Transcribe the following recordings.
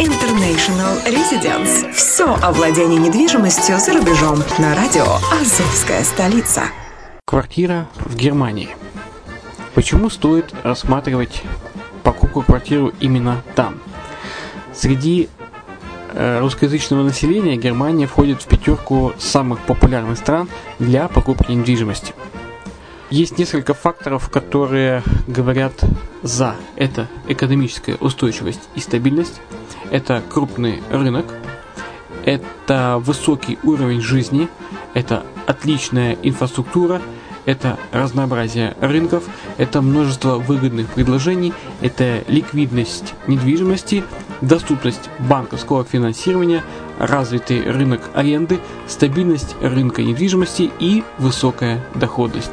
International Residence. Все о владении недвижимостью за рубежом на радио «Азовская столица». Квартира в Германии. Почему стоит рассматривать покупку квартиру именно там? Среди э, русскоязычного населения Германия входит в пятерку самых популярных стран для покупки недвижимости. Есть несколько факторов, которые говорят за. Это экономическая устойчивость и стабильность, это крупный рынок, это высокий уровень жизни, это отличная инфраструктура, это разнообразие рынков, это множество выгодных предложений, это ликвидность недвижимости, доступность банковского финансирования, развитый рынок аренды, стабильность рынка недвижимости и высокая доходность.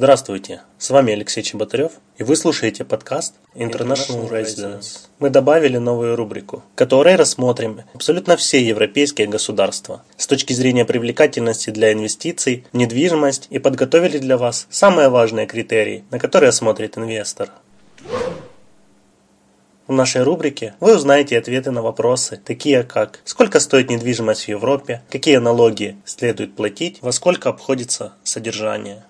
Здравствуйте, с вами Алексей Чеботарев, и вы слушаете подкаст International Residence. Мы добавили новую рубрику, в которой рассмотрим абсолютно все европейские государства с точки зрения привлекательности для инвестиций в недвижимость и подготовили для вас самые важные критерии, на которые смотрит инвестор. В нашей рубрике вы узнаете ответы на вопросы, такие как сколько стоит недвижимость в Европе, какие налоги следует платить, во сколько обходится содержание.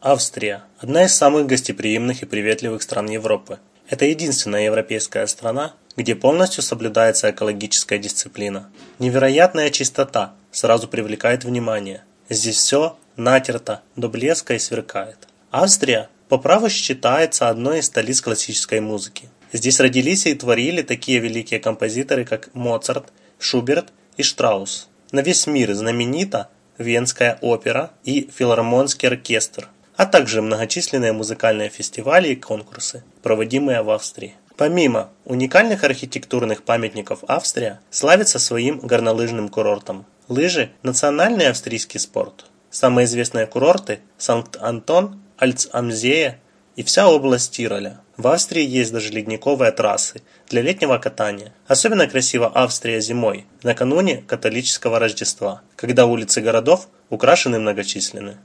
Австрия – одна из самых гостеприимных и приветливых стран Европы. Это единственная европейская страна, где полностью соблюдается экологическая дисциплина. Невероятная чистота сразу привлекает внимание. Здесь все натерто до блеска и сверкает. Австрия по праву считается одной из столиц классической музыки. Здесь родились и творили такие великие композиторы, как Моцарт, Шуберт и Штраус. На весь мир знаменита Венская опера и филармонский оркестр, а также многочисленные музыкальные фестивали и конкурсы, проводимые в Австрии. Помимо уникальных архитектурных памятников Австрия славится своим горнолыжным курортом. Лыжи – национальный австрийский спорт. Самые известные курорты – Санкт-Антон, Альц-Амзея и вся область Тироля. В Австрии есть даже ледниковые трассы для летнего катания. Особенно красиво Австрия зимой, накануне католического Рождества, когда улицы городов украшены многочисленны.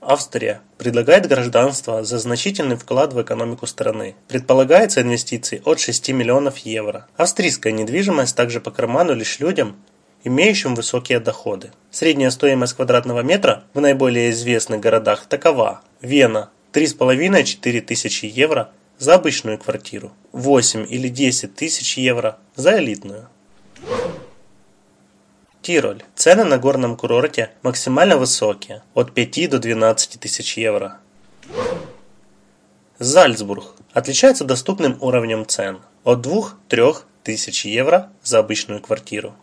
Австрия предлагает гражданство за значительный вклад в экономику страны. Предполагается инвестиции от 6 миллионов евро. Австрийская недвижимость также по карману лишь людям, имеющим высокие доходы. Средняя стоимость квадратного метра в наиболее известных городах такова. Вена 3,5-4 тысячи евро за обычную квартиру, 8 или 10 тысяч евро за элитную. Тироль. Цены на горном курорте максимально высокие, от 5 до 12 тысяч евро. Зальцбург. Отличается доступным уровнем цен, от 2-3 тысяч евро за обычную квартиру.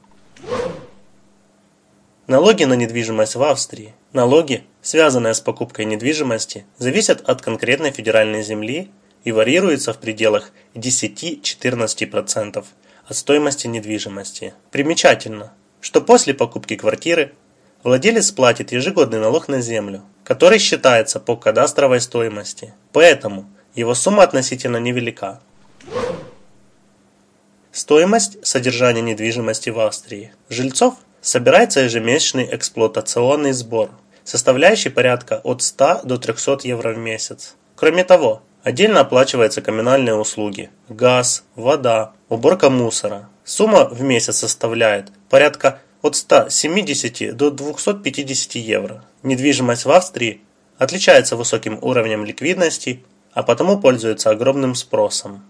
Налоги на недвижимость в Австрии. Налоги, связанные с покупкой недвижимости, зависят от конкретной федеральной земли и варьируются в пределах 10-14% от стоимости недвижимости. Примечательно, что после покупки квартиры владелец платит ежегодный налог на землю, который считается по кадастровой стоимости, поэтому его сумма относительно невелика. Стоимость содержания недвижимости в Австрии. Жильцов собирается ежемесячный эксплуатационный сбор, составляющий порядка от 100 до 300 евро в месяц. Кроме того, отдельно оплачиваются коммунальные услуги – газ, вода, уборка мусора. Сумма в месяц составляет порядка от 170 до 250 евро. Недвижимость в Австрии отличается высоким уровнем ликвидности, а потому пользуется огромным спросом.